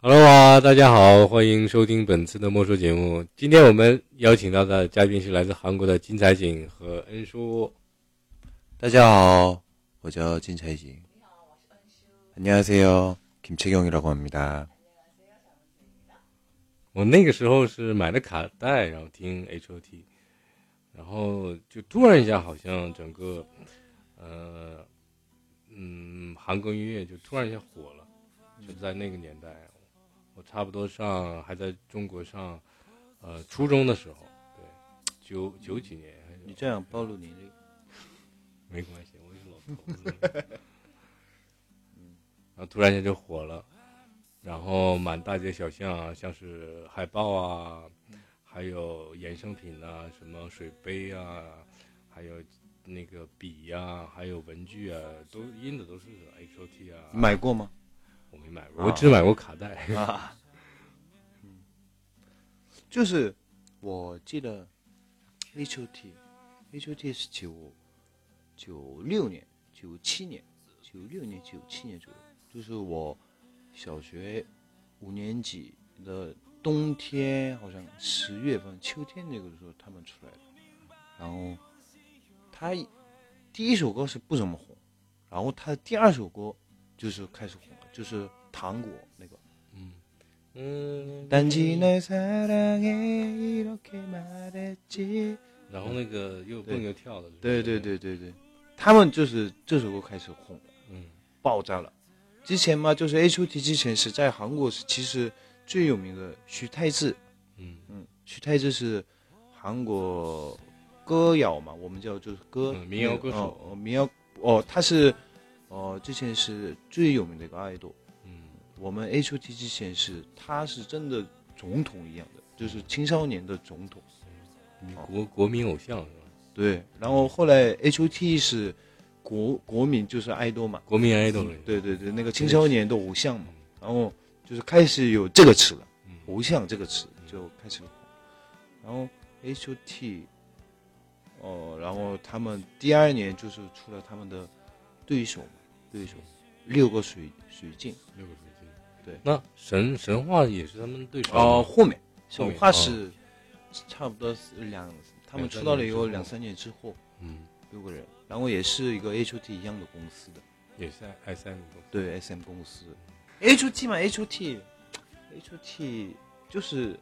Hello 啊，大家好，欢迎收听本次的莫说节目。今天我们邀请到的嘉宾是来自韩国的金彩景和恩叔。大家好，我叫金彩景。안녕하세요，김채경이라고합니다。我那个时候是买了卡带，然后听 H.O.T，然后就突然一下，好像整个，呃，嗯，韩国音乐就突然一下火了，就在那个年代，我 差不多上还在中国上，呃，初中的时候，对，九九几年。你这样暴露年龄，没关系，我是老头子。嗯，然后突然间就火了。然后满大街小巷啊，像是海报啊，还有衍生品啊，什么水杯啊，还有那个笔呀，还有文具啊，都印的都是 H O T 啊。买过吗？我没买过，我只买过卡带。啊。就是我记得 H O T，H O T 是九九六年、九七年、九六年、九七年左右，就是我。小学五年级的冬天，好像十月份、秋天那个时候他们出来的。然后他第一首歌是不怎么红，然后他第二首歌就是开始红了，就是《糖果》那个。嗯嗯。然后那个又蹦又跳的。对对对对对，他们就是这首歌开始红了，嗯，爆炸了。之前嘛，就是 H.O.T 之前是在韩国是其实最有名的徐太志，嗯嗯，徐太志是韩国歌谣嘛，我们叫就是歌民谣歌手，民谣哦，他是哦之前是最有名的一个爱豆，嗯，我们 H.O.T 之前是他是真的总统一样的，就是青少年的总统，国国民偶像是吧？对，然后后来 H.O.T 是。国国民就是爱豆嘛，国民爱豆，对对对，那个青少年的偶像嘛，然后就是开始有这个词了，偶像这个词就开始，然后 H O T，哦，然后他们第二年就是出了他们的对手，对手六个水水镜，六个水镜，对，那神神话也是他们对手哦，后面神话是差不多两，他们出道了以后两三年之后，嗯。六个人，然后也是一个 H O T 一样的公司的，也是 S M 公司。对 S M 公司，H O T 嘛，H O T，H O T 就是，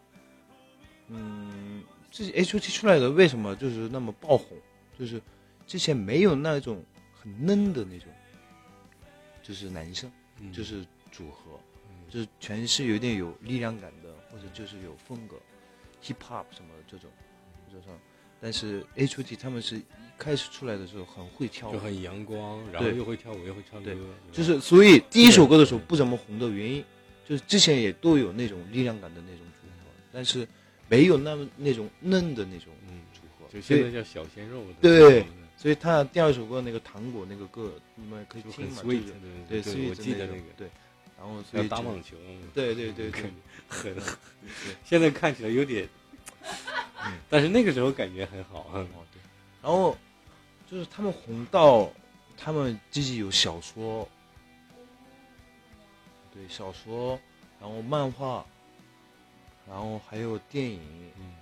嗯，自己 H O T 出来的为什么就是那么爆红？就是之前没有那种很嫩的那种，就是男生，就是组合，就是全是有点有力量感的，或者就是有风格，hip hop 什么这种，就说。但是 H O T 他们是一开始出来的时候很会跳，就很阳光，然后又会跳舞又会唱歌，就是所以第一首歌的时候不怎么红的原因，就是之前也都有那种力量感的那种组合，但是没有那么那种嫩的那种组合，就现在叫小鲜肉。对，所以他第二首歌那个糖果那个歌，你们可以听嘛，对，对，我记得那个，对，然后所以打网球，对对对对，很，现在看起来有点。但是那个时候感觉很好，很好。对，然后就是他们红到他们自己有小说，对小说，然后漫画，然后还有电影，嗯，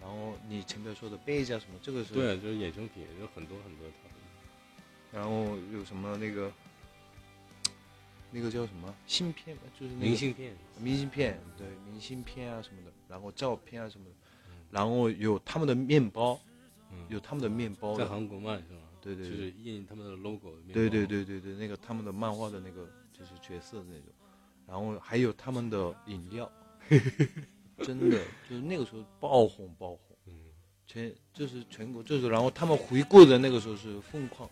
然后你前面说的贝加什么，这个是对，就是衍生品，有很多很多。然后有什么那个那个叫什么？芯片，就是明信片，明信片，对，明信片啊什么的，然后照片啊什么的。然后有他们的面包，有他们的面包，在韩国卖是吧？对对，就是印他们的 logo 的。对对对对对，那个他们的漫画的那个就是角色的那种，然后还有他们的饮料，真的就是那个时候爆红爆红，嗯，全就是全国就是，然后他们回顾的那个时候是疯狂，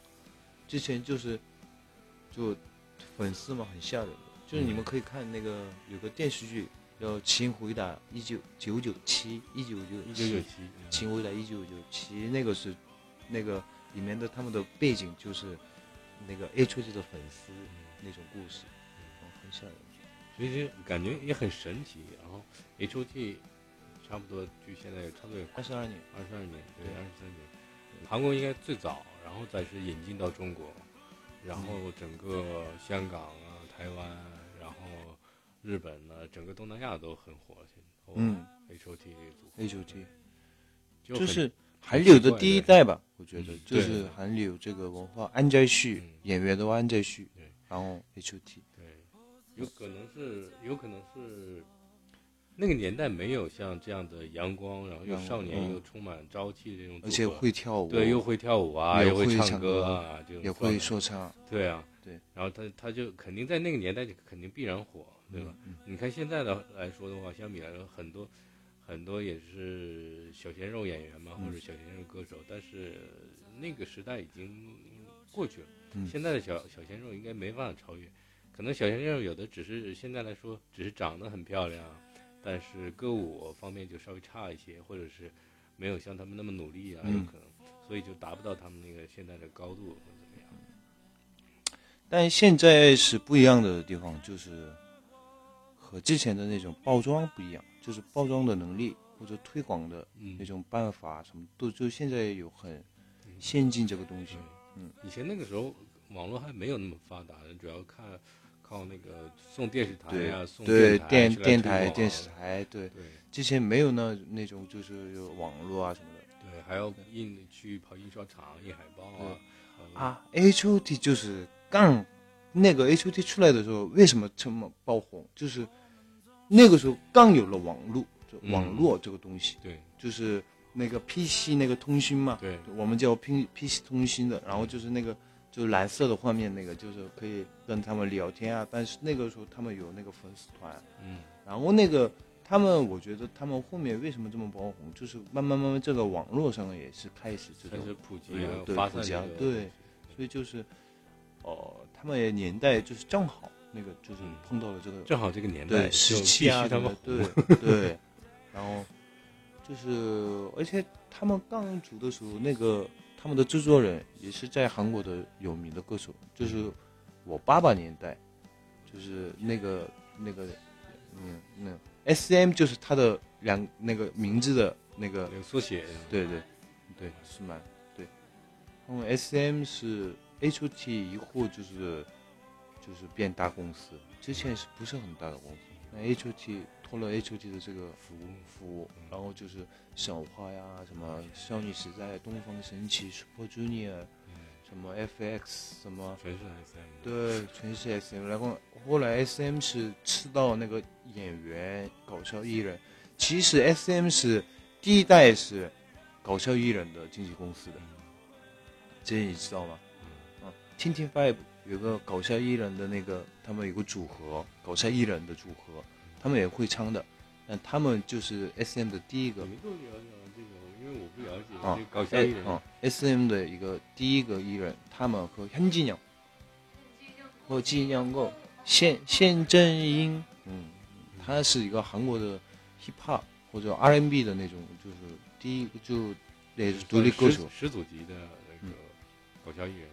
之前就是就粉丝嘛很吓人，就是你们可以看那个有个电视剧。叫请回答一九九九七一九九一九九七，请回答一九九七，那个是那个里面的他们的背景就是那个 H O T 的粉丝那种故事，很吓人，所以感觉也很神奇。然后 H O T 差不多距现在差不多有二十二年，二十二年，对，二十三年。韩国应该最早，然后再是引进到中国，然后整个香港啊、台湾，然后。日本呢，整个东南亚都很火。嗯，H O T 这个组合，H O T 就是韩流的第一代吧，我觉得就是韩流这个文化，安在旭嗯。演员都安在旭对，然后 H O T，对，有可能是有可能是那个年代没有像这样的阳光，然后又少年嗯又充满朝气的这种而且会跳舞，对又会跳舞啊，又会唱歌啊，这种也会说唱，对啊，对，然后他他就肯定在那个年代就肯定必然火，对吧？嗯你看现在的来说的话，相比来说很多很多也是小鲜肉演员嘛，嗯或者小鲜肉歌手，但是那个时代已经过去了。嗯现在的小小鲜肉应该没办法超越，可能小鲜肉有的只是现在来说只是长得很漂亮，但是歌舞方面就稍微差一些，或者是没有像他们那么努力啊，嗯。有可能，所以就达不到他们那个现在的高度或者怎么样。但现在是不一样的地方，就是和之前的那种包装不一样，就是包装的能力或者推广的嗯。那种办法什么都就现在有很先进这个东西，嗯，以前那个时候网络还没有那么发达，主要看靠那个送电视台对呀、送对电台电视台对，对。之前没有那那种就是有网络啊什么的。对，还要印去跑印刷厂印海报啊呃。啊，H O T 就是刚那个 H O T 出来的时候，为什么这么爆红？就是那个时候刚有了网络，就嗯网络这个东西，对就是那个 PC 那个通讯嘛，对我们叫 P PC 通讯的，然后就是那个就是蓝色的画面那个，就是可以跟他们聊天啊。但是那个时候他们有那个粉丝团，嗯然后那个他们，我觉得他们后面为什么这么爆红，就是慢慢慢慢这个网络上也是开始这种开始普及对所以就是，哦、他们也年代就是正好那个就是嗯碰到了这个正好这个年代时期啊对对，然后就是而且他们刚组的时候，那个他们的制作人也是在韩国的有名的歌手，就是我爸爸年代，就是那个那个嗯那 S M 就是他的两那个名字的那个缩写，对对对，是蛮对。然后 S M 是 H O T 以后就是就是变大公司，之前是不是很大的公司？那 H O T 托了 H O T 的这个服务服务，然后就是小花呀，什么少女时代、东方神起、Super Junior，什么 F X 什么。全是 SM。对，全是 S M。然后后来 S M 是吃到那个演员、搞笑艺人。其实 S M 是第一代是搞笑艺人的经纪公司的，这你知道吗？啊，Tin Tin Five 有个搞笑艺人的那个，他们有个组合，搞笑艺人的组合，他们也会唱的。但他们就是 S M 的第一个你们都了解这个，因为我不了解啊这个搞笑艺人。啊，S M 的一个第一个艺人，他们和현진영和金阳够现现正英，嗯，他是一个韩国的 hip hop 或者 R N B 的那种，就是第一个就也是独立歌手，始祖级的那个搞笑艺人。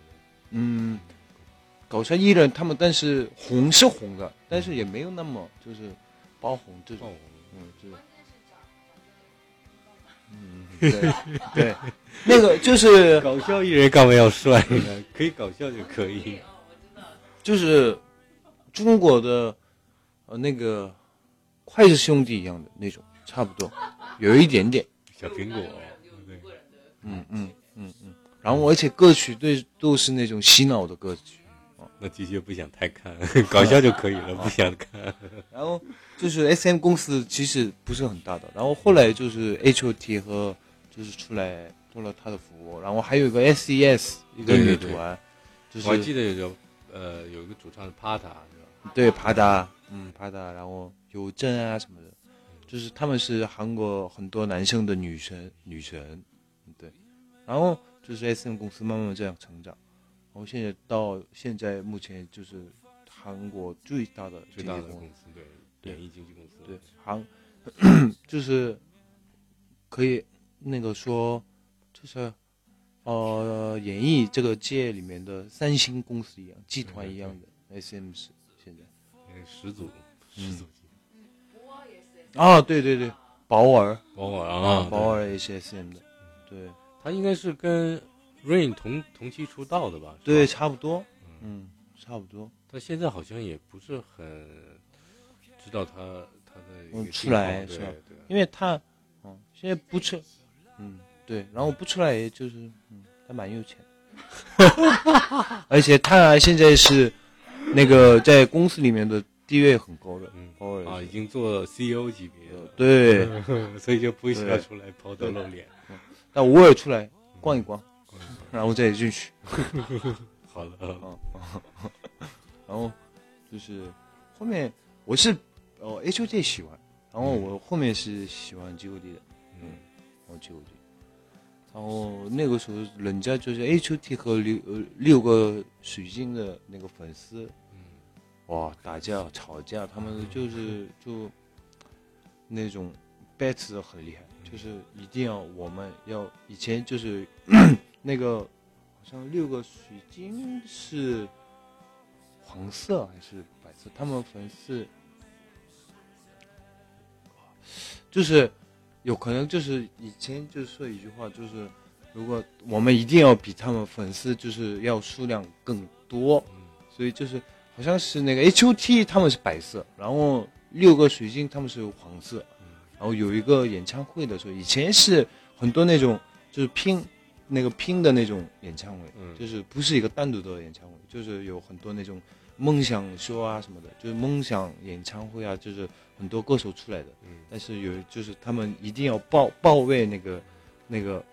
嗯，搞笑艺人他们，但是红是红的，但是也没有那么就是 爆红这种。嗯，就是。嗯，对对，那个就是搞笑艺人干嘛要帅呢？可以搞笑就可以。就是中国的呃那个筷子兄弟一样的那种，差不多，有一点点，小苹果，对，嗯嗯嗯嗯。然后而且歌曲对都是那种洗脑的歌曲，那的确不想太看，搞笑就可以了，不想看。然后就是 S M 公司其实不是很大的，然后后来就是 H O T 和就是出来做了他的服务，然后还有一个 S E S 一个女团，就我还记得有个呃有一个主唱是帕塔，是吧？对帕达，嗯帕达，然后有正啊什么的，就是他们是韩国很多男生的女神女神，对，然后就是 S M 公司慢慢这样成长，然后现在到现在目前就是韩国最大的最大的经纪公司。对，对演艺经纪公司，对，韩 就是可以那个说，就是呃，演艺这个界里面的三星公司一样，集团一样的 S M 是现在那个始祖，嗯始祖级。啊，对对对，保尔。保尔啊，保尔也是 S M 的，对。他应该是跟 Rain 同同期出道的吧？对，差不多，嗯，差不多，他现在好像也不是很知道他他的嗯出来是吧？对，因为他，嗯，现在不出，嗯，对，然后不出来，也就是，嗯，他蛮有钱的，而且他现在是那个在公司里面的地位很高的，嗯。啊，已经做 CEO 级别了，对，所以就不需要出来抛头露脸。但偶尔出来逛一逛，然后再进去，好了，嗯，然后就是后面我是哦 H O T 喜欢，然后我后面是喜欢 G O D 的。嗯。然后就然后那个时候人家就是 H O T 和六呃六个水晶的那个粉丝，嗯。哇打架吵架，他们就是 就那种的很厉害，就是一定要我们要以前就是那个好像六个水晶是黄色还是白色，他们粉丝就是有可能就是以前就说一句话，就是如果我们一定要比他们粉丝就是要数量更多，嗯所以就是好像是那个 H O T 他们是白色，然后六个水晶他们是黄色，嗯然后有一个演唱会的时候，以前是很多那种就是拼那个拼的那种演唱会，嗯就是不是一个单独的演唱会，就是有很多那种梦想秀啊什么的，就是梦想演唱会啊，就是很多歌手出来的。嗯，但是有就是他们一定要报报位那个那个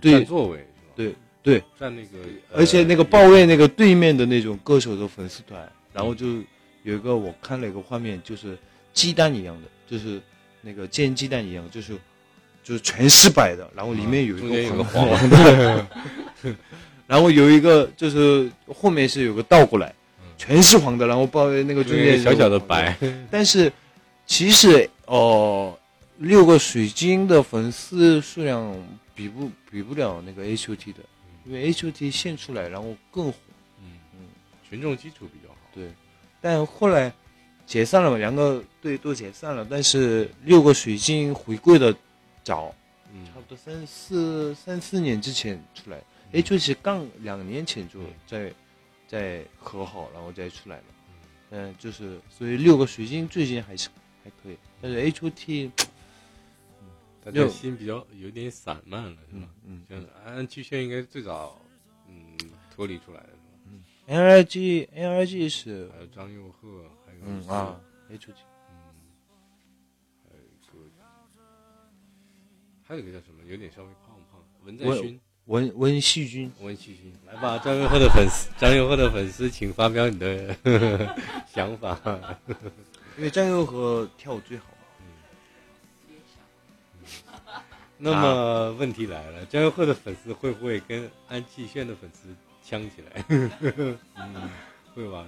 那个座位？对对，占那个，而且那个报位那个对面的那种歌手的粉丝团，然后就有一个我看了一个画面，就是鸡蛋一样的，就是那个煎鸡蛋一样，就是就是全是白的，然后里面有一个个黄黄的，然后有一个就是后面是有个倒过来，全是黄的，然后报位那个中间小小的白，但是其实哦、六个水晶的粉丝数量比不比不了那个 H O T 的，因为 H O T 现出来，然后更火。嗯嗯，群众基础比较好。对，但后来解散了嘛，两个队都解散了，但是六个水晶回归的早，嗯。差不多三四三四年之前出来，H O T 刚两年前就在在和好，然后再出来了。嗯，就是所以六个水晶最近还是还可以，但是 H O T 大就家心比较有点散漫了，是吧？嗯？嗯像安安七炫应该最早嗯脱离出来的是吧？嗯 N R G N R G 是还有张佑赫，还有嗯啊 H O 还有一个叫什么，有点稍微胖胖，文在我勋。文文细菌，温细菌，来吧，张佑赫的粉丝，张佑赫的粉丝，请发表你的 想法。因为张佑赫跳舞最好嘛。那么问题来了，张佑赫的粉丝会不会跟安七炫的粉丝呛起来？嗯，会吧？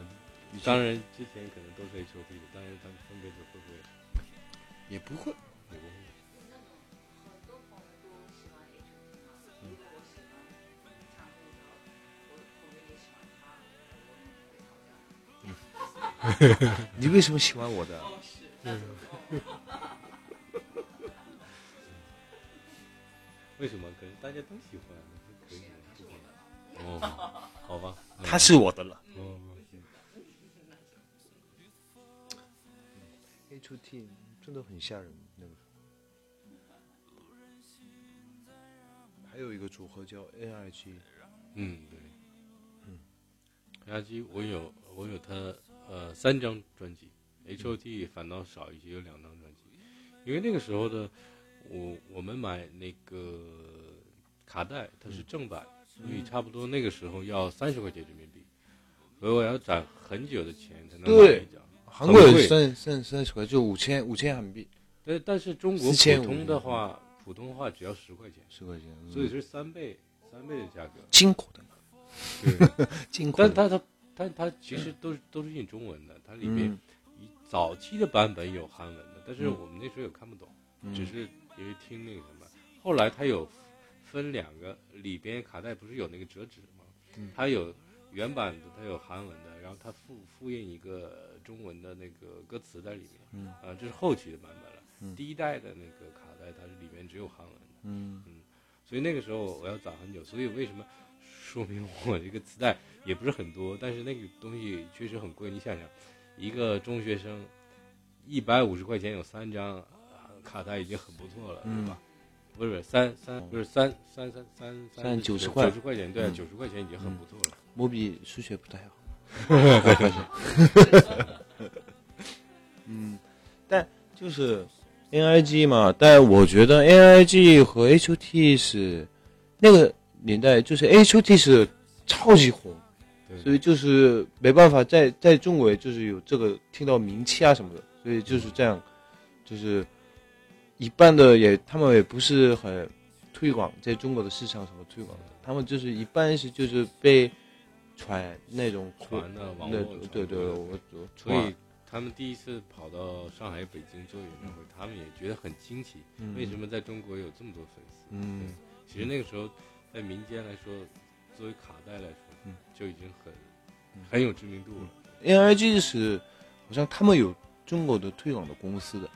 当然，之前可能都可以抽屉的，当然他们分别就会不会？也不会，也不会。你为什么喜欢我的？为什么？可能大家都喜欢，可以，不可能。哦，好吧。嗯他是我的了。哦，H O T 真的很吓人，那个。还有一个组合叫 N I G 嗯，对，嗯，N I G 我有我有他呃三张专辑，H O T 反倒少一些，有两张专辑，因为那个时候的我我们买那个卡带，它是正版，所以差不多那个时候要三十块钱人民币，所以我要攒很久的钱才能买对一张。韩国也三三三十块，就五千五千韩币，但但是中国普通的话，普通话只要十块钱，十块钱，所以是三倍三倍的价格。进口的嘛，对。进口的。但它它它它其实都是都是印中文的，它里面早期的版本有韩文的，但是嗯我们那时候也看不懂，嗯只是因为听那个什么。后来它有分两个，里边卡带不是有那个折纸吗？嗯它有原版的，它有韩文的，然后它复复印一个中文的那个歌词在里面。嗯啊，这是后期的版本了。嗯第一代的那个卡带，它是里面只有韩文的。嗯所以那个时候我要攒很久，所以为什么说明我这个磁带也不是很多，但是那个东西确实很贵。你想想，一个中学生一百五十块钱有三张呃卡带已经很不错了，嗯对吧？不是三三不是三三三三三九十块九十块钱，对啊，嗯九十块钱已经很不错了。我比数学不太好。嗯，但就是 NIG 嘛，但我觉得 NIG 和 HOT 是那个年代，就是 HOT 是超级红，所以就是没办法在在中国就是有这个听到名气啊什么的，所以就是这样，就是一半的也他们也不是很推广在中国的市场什么推广的，他们就是一般是就是被传那种传的网络传对对，我我所以他们第一次跑到上海、北京做演唱会，他们也觉得很惊奇，嗯。为什么在中国有这么多粉丝？嗯。其实那个时候，在民间来说，作为卡带来说，嗯就已经很很有知名度了。NIG 是好像他们有中国的推广的公司的，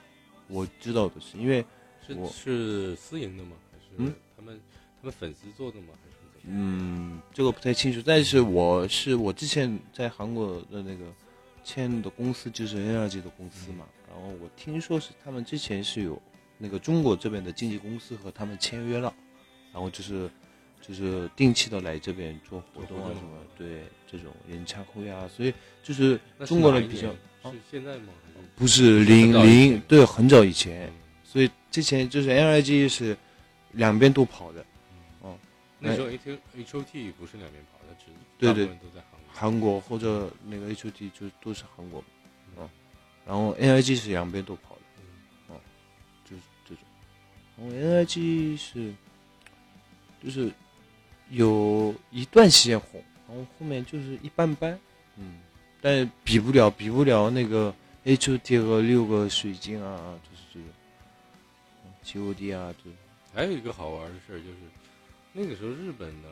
我知道的是因为是是私营的吗？还是嗯他们他们粉丝做的吗？还是怎么？嗯，这个不太清楚，但是我是我之前在韩国的那个签的公司就是 NRG 的公司嘛，然后我听说是他们之前是有那个中国这边的经纪公司和他们签约了，然后就是就是定期的来这边做活动啊什么，对这种演唱会啊，所以就是中国人比较是现在吗？不是零零对很早以前，嗯所以之前就是 NIG 是两边都跑的，那时候 H H O T 不是两边跑的，只对对。都在韩国。韩国或者那个 HOT 就都是韩国，嗯，然后 NIG 是两边都跑的，哦，就是这种，然后 NIG 是就是有一段时间红，然后后面就是一般般，嗯，但是比不了比不了那个 HOT 和六个水晶啊，就是这种嗯，GOD 啊，这还有一个好玩的事儿就是，那个时候日本的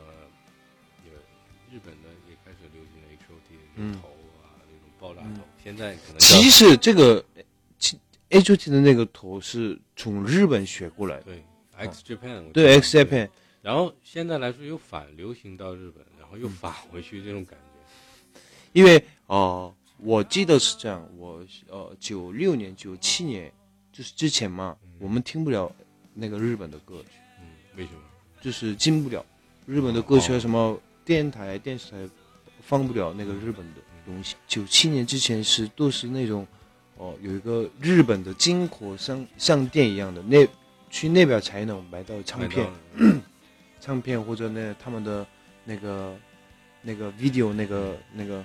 也日本的也开始流行 H O T 的那嗯种头啊，那种爆炸嗯头。现在可能叫其实这个其 HOT 的那个头是从日本学过来的。对 X Japan 我对 X Japan，然后现在来说又反流行到日本，然后嗯又返回去这种感觉。因为哦、呃我记得是这样，我呃九六年、九七年就是之前嘛，我们听不了那个日本的歌曲，嗯，为什么？就是进不了日本的歌曲什么电台、电视台放不了那个日本的东西。九七年之前是都是那种哦、有一个日本的金口商商店一样的，那去那边才能买到唱片。唱片或者那他们的那个那个 video 那个那个。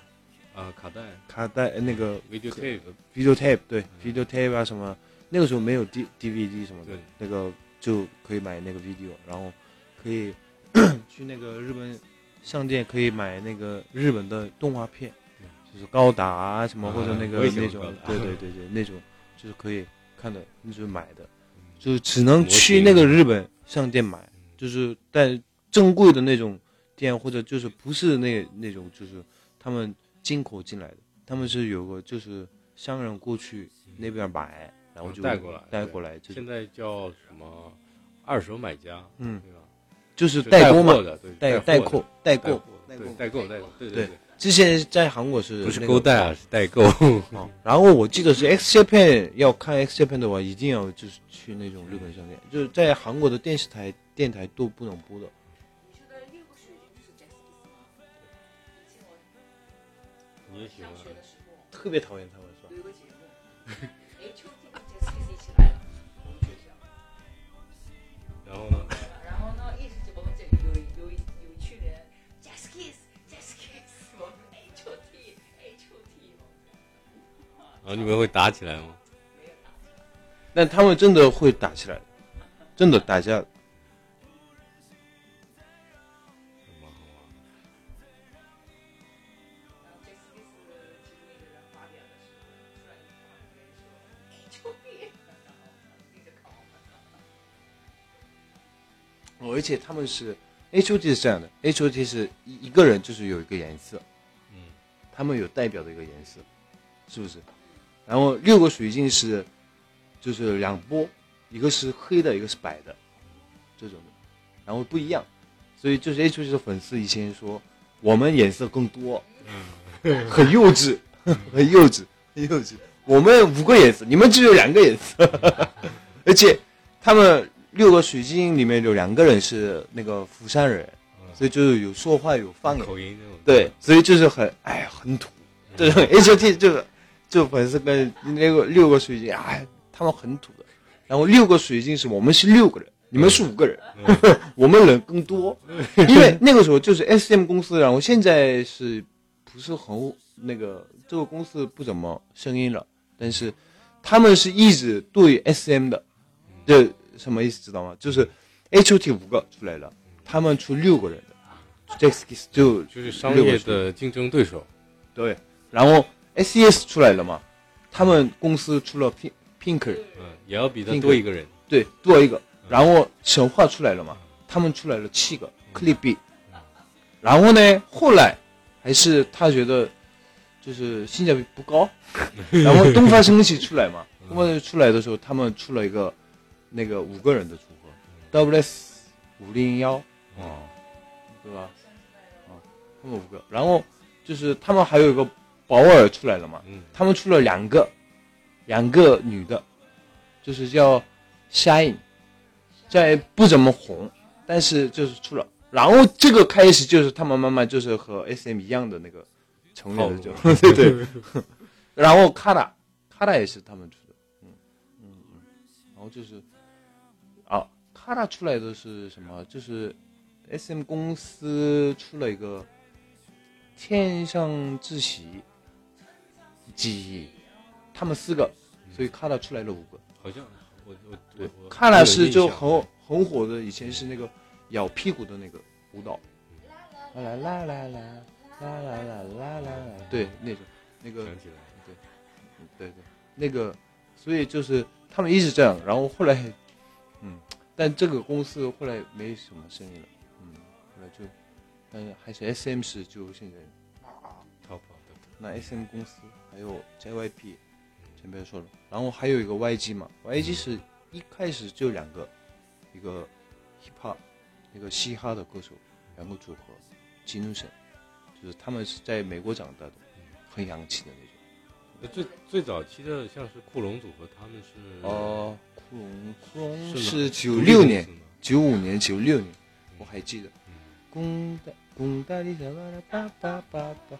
啊卡带。卡带那个。Video tape，video tape 对 video tape 啊什么，那个时候没有 D DVD 什么的，那个就可以买那个 video，然后可以 去那个日本商店可以买那个日本的动画片，就是高达啊什么啊或者那个那种对对对对那种就是可以看的，那就是买的，嗯。就只能去那个日本商店买。就是在正规的那种店，或者就是不是那那种，就是他们进口进来的，他们是有个就是商人过去那边买，然后就带过来带过来，就现在叫什么二手买家，嗯，对吧？就是代购嘛代代代购代代购货，对代购代购，对对对，之前在韩国是不是那个勾带啊，是代购。哦，然后我记得是 X Japan 要看 X Japan 的话，一定要就是去那种日本商店，就是在韩国的电视台、电台都不能播的。你也喜欢上学的时候特别讨厌他们是吧？然后你们会打起来吗？但他们真的会打起来，真的打架。哦，而且他们是 H O T 是这样的，H O T 是一一个人就是有一个颜色，嗯，他们有代表的一个颜色，是不是？然后六个水晶是就是两波，一个是黑的，一个是白的，这种的，然后不一样，所以就是 H O T 的粉丝以前说我们颜色更多，很幼稚，很幼稚，很幼稚。我们五个颜色，你们只有两个颜色，而且他们六个水晶里面有两个人是那个釜山人，所以就是有说话有方言，口音那种。对，所以就是很哎呀很土，这种 H T 这个就粉丝跟那个六个水晶，哎，他们很土的。然后六个水晶是我们是六个人，你们是五个人，我们人更多，因为那个时候就是 S M 公司，然后现在是不是很那个这个公司不怎么声音了，但是他们是一直对 S M 的，这什么意思知道吗？就是 H O T 五个出来了，他们出六个人的 j a x k i s 就就是商业的竞争对手。对，然后 S E S 出来了嘛，他们公司出了 Pink 嗯，也要比他多一个人。对，多一个。然后神话出来了嘛，他们出来了七个 B，然后呢，后来还是他觉得就是性价比不高，然后东方神起出来嘛，东方神起出来的时候，他们出了一个那个五个人的组合，W S 五零幺，哦，对吧？啊，他们五个，然后就是他们还有一个保尔出来了嘛，他们出了两个，两个女的，就是叫 Shine。在不怎么红，但是就是出了，然后这个开始就是他们慢慢就是和 S M 一样的那个成员的就对 对，然后卡达卡达也是他们出的，嗯嗯嗯，然后就是啊卡达出来的是什么？就是 S M 公司出了一个天上自喜记忆，他们四个，所以卡拉出来了五个，好像。我我对，看来是就很很火的，以前是那个咬屁股的那个舞蹈，啦啦啦啦啦啦啦啦啦。啦，对，那种那个，想起来，对，对对，那个，所以就是他们一直这样，然后后来，嗯，但这个公司后来没什么生意了，嗯，后来就，但是还是 S M 是就现在那 S M 公司还有 J Y P。先别说了，然后还有一个 YG 嘛，YG 是一开始就两个，一个 hiphop，一个嘻哈的歌手，两个组合，金怒神，就是他们是在美国长大的，很洋气的那种。最最早期的像是库龙组合，他们是哦，库龙库龙是九六年、九五年、九六年，我还记得。公大公大的小巴拉巴巴巴巴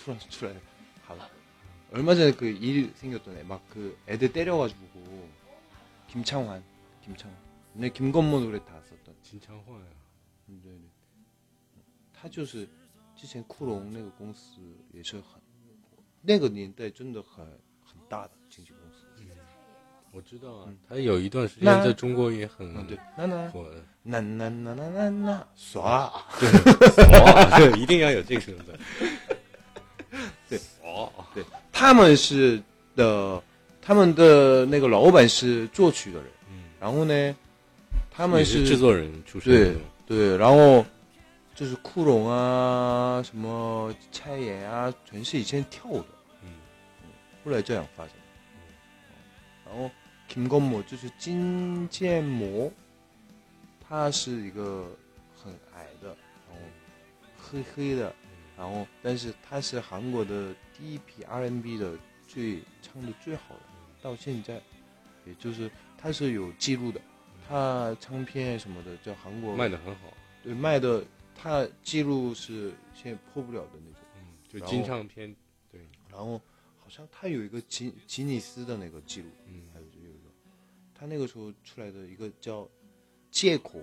투란투란 얼마 전에 그 일 생겼던 애, 막 그 애들 때려가지고 김창환, 김창환. 네, 김건모 노래 다 썼던. 진창환. 네, 네. 他就是之前库龙那个公司也是很那个年代真的很很大的经纪公司。嗯，我知道啊，他有一段时间在中国也很对，那那那那那那耍，对，耍，一定要有这个身份。 对，哦，对，他们是的，他们的那个老板是作曲的人，嗯，然后呢，他们是制作人出身，对对，然后就是库龙啊，什么蔡妍啊，全是以前跳舞的，嗯，后来这样发展，嗯，然后金光模就是金建模，他是一个很矮的，然后黑黑的。然后，但是他是韩国的第一批 R&B 的最唱的最好的，到现在，也就是他是有记录的，他唱片什么的在韩国卖的很好，对，卖的他记录是现在破不了的那种，嗯，就金唱片，对，然后好像他有一个吉吉尼斯的那个记录，嗯，还有就有一个，他那个时候出来的一个叫借口，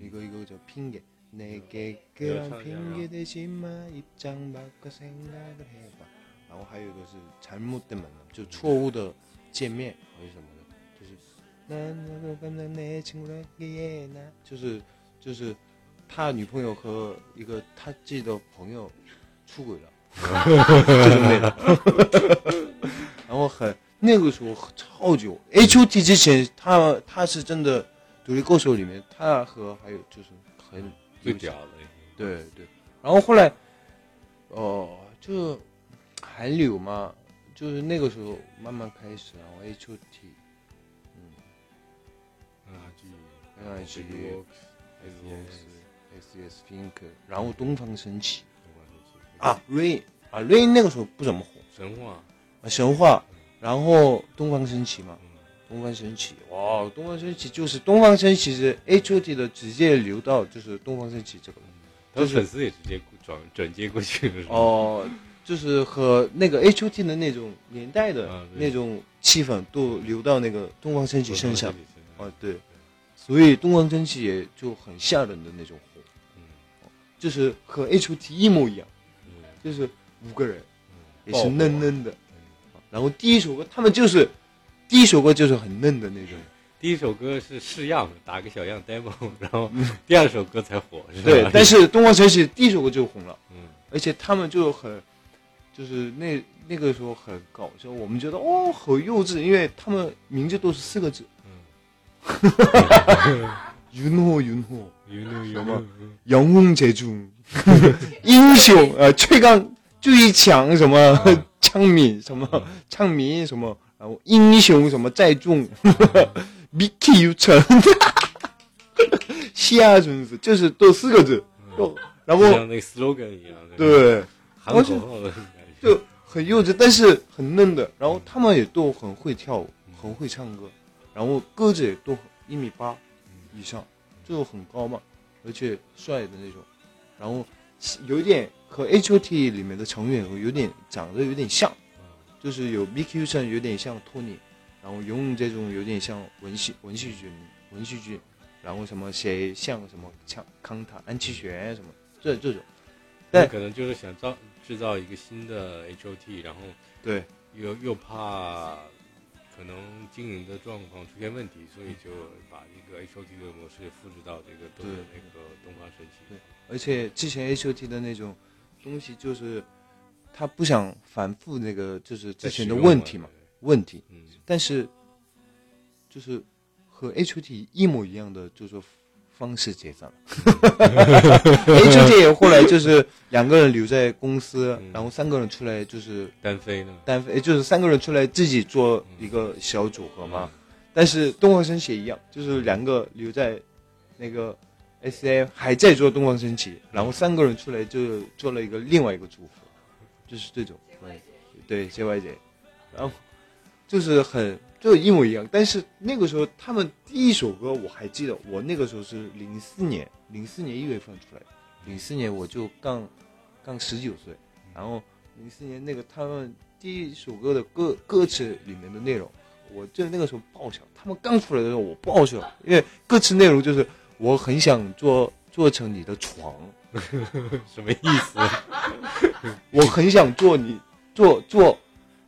一个一个叫拼给。내게그런핑계대지마입장바꿔생각을해 봐。 然后还有一个是잘못된만 남， 就错误的见面还是什么的，就是난너가내친구라기에나就是就是他女朋友和一个他自己的朋友出轨了，就是那个，然后很 那个时候超久，H.O.T 之前他他是真的独立歌手里面，他和还有就是很 最屌的，对对，然后后来，哦、就韩流嘛，就是那个时候慢慢开始，然后 H.O.T 啊，剧 N.I.G S S.S Pink，然后东方神起啊，啊 Rain 啊 Rain 那个时候不怎么火。神话，啊神话，然后东方神起嘛，嗯东方神起哇，东方神起就是东方神起是 H.O.T 的直接流到就是东方神起这个。他们粉丝也直接转转接过去了，是吧？哦，就是和那个 H O T 的那种年代的那种气氛都流到那个东方神起身上。哦，哦，对，所以东方神起也就很吓人的那种火，嗯就是和 H O T 一模一样，嗯就是五个人嗯也是嫩嫩的。然后第一首歌他们就是第一首歌就是很嫩的那种。第一首歌是试样打个小样 demo 然后第二首歌才火对但是东方神起第一首歌就红了。嗯而且他们就很就是那那个时候很搞笑我们觉得哦好幼稚因为他们名字都是四个字。嗯。哈哈哈哈哈云火云火云火什么？仰望者中英雄呃最刚最强什么？枪敏什么？枪敏什么？然后英雄什么在众，Mickey 유천西亚准是就是都四个字，就然后就像那个 slogan 一样，对。喊口号的感觉，就很幼稚，但是很嫩的。然后他们也都很会跳舞，很会唱歌，然后个子也都一米八以上，就很高嘛，而且帅的那种。然后有一点和 H.O.T 里面的成员有点长得有点像，就是有 o n 有点像托尼，然后游泳这种有点像文戏文戏剧文戏剧，然后什么谁像什么像康塔安琪玄什么这这种，那可能就是想造制造一个新的 HOT，然后对。又又怕可能经营的状况出现问题，所以就把一个 HOT 的模式复制到这个东对那个东方神起。对而且之前 H O T 的那种东西，就是他不想反复那个就是之前的问题嘛，问题。嗯，但是就是和 H O T 一模一样的，就是说方式解散了。H O T 后来就是两个人留在公司，嗯然后三个人出来就是单飞呢？单飞，就是三个人出来自己做一个小组合嘛。但是东方神起也一样，就是两个留在那个 S A 还在做东方神起，然后三个人出来就做了一个另外一个组合，就是这种，对 J Y J，然后就是很就一模一样。但是那个时候他们第一首歌我还记得，我那个时候是零四年，零四年一月份出来的，零四年我就刚刚十九岁，然后零四年那个他们第一首歌的歌歌词里面的内容。我就那个时候爆笑，他们刚出来的时候我爆笑，因为歌词内容就是我很想做做成你的床，什么意思？我很想做你做做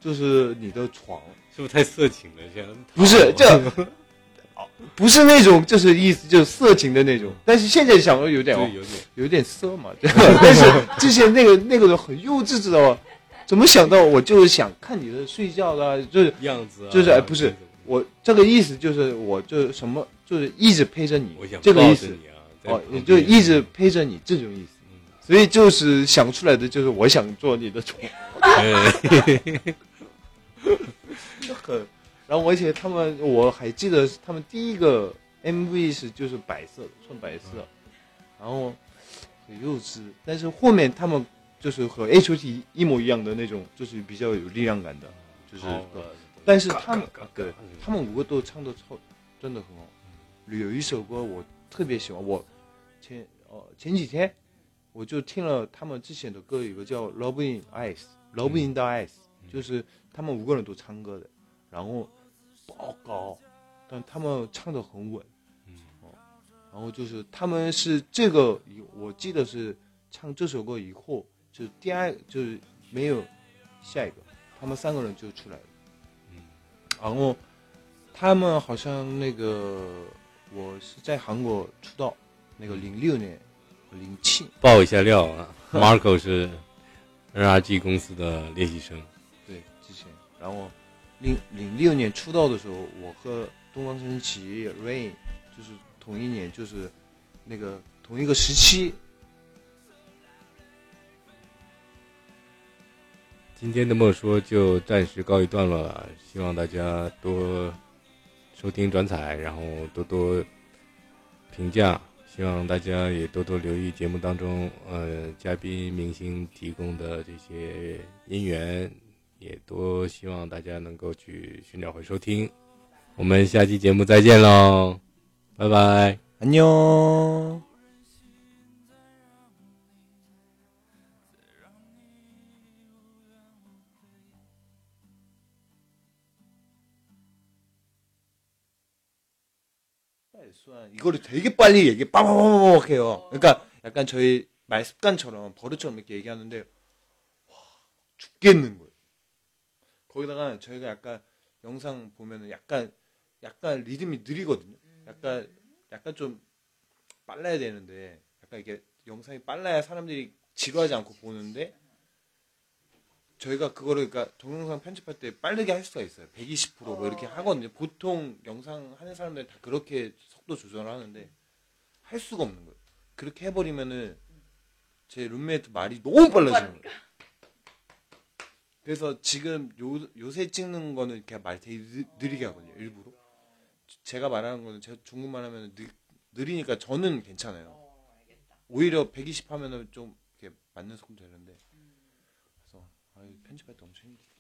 就是你的床，是不是太色情了？现在不是这 不是那种就是意思就是色情的那种，但是现在想有点哦有点有点色嘛，对吧？但是之前那个那个人很幼稚，知道吗？怎么想到我就是想看你的睡觉的、就是样子啊，就是哎不是我这个意思就是我就什么就是一直陪着你我想，这个意思你啊，在哦，也就一直陪着你这种意思。嗯所以就是想出来的就是我想做你的床，哎就很。然后而且他们我还记得他们第一个 MV 是就是白色的，纯白色，然后很幼稚。但是后面他们就是和 H.O.T 一模一样的那种，就是比较有力量感的，就是。但是他们对他们五个都唱的超，真的很好。有一首歌我特别喜欢，我前哦前几天我就听了他们之前的歌，有个叫《Love in Eyes》，《Love in the Eyes》，就是他们五个人都唱歌的，然后爆高，但他们唱的很稳，嗯哦，然后就是他们是这个，我记得是唱这首歌以后，就是第二就是没有下一个，他们三个人就出来了。嗯然后他们好像那个我是在韩国出道，那个零六年、零七，爆一下料啊，Marco 是 NRG 公司的练习生，对之前，然后零零六年出道的时候，我和东方神起 Rain 就是同一年，就是那个同一个时期。今天的莫说就暂时告一段落了，希望大家多收听转采，然后多多评价，希望大家也多多留意节目当中呃嘉宾明星提供的这些音源，也多希望大家能够去寻找回收听。我们下期节目再见喽，拜拜。安妞。 이거를 되게 빨리 얘기 빠바바바박 해요. 그러니까 약간 저희 말 습관처럼 버릇처럼 이렇게 얘기하는데 와, 죽겠는 거예요. 거기다가 저희가 약간 영상 보면은 약간 약간 리듬이 느리거든요. 약간 약간 좀 빨라야 되는데 약간 이게 영상이 빨라야 사람들이 지루하지 않고 보는데 저희가 그거를 그러니까 동영상 편집할 때 빠르게 할 수가 있어요. 120%뭐 이렇게 하거든요. 보통 영상 하는 사람들 다 그렇게 속도 조절을 하는데 할 수가 없는 거예요. 그렇게 해버리면은 제 룸메이트 말이 너무 빨라지는 거예요. 그래서 지금 요, 요새 찍는 거는 이렇게 말 되게 느, 느리게 하거든요. 일부러. 제가 말하는 거는 제가 중국말 하면 느, 느리니까 저는 괜찮아요. 어. 오히려 120 하면은 좀 이렇게 맞는 속도 되는데. 아, 이거 편집할 때 엄청 힘들어.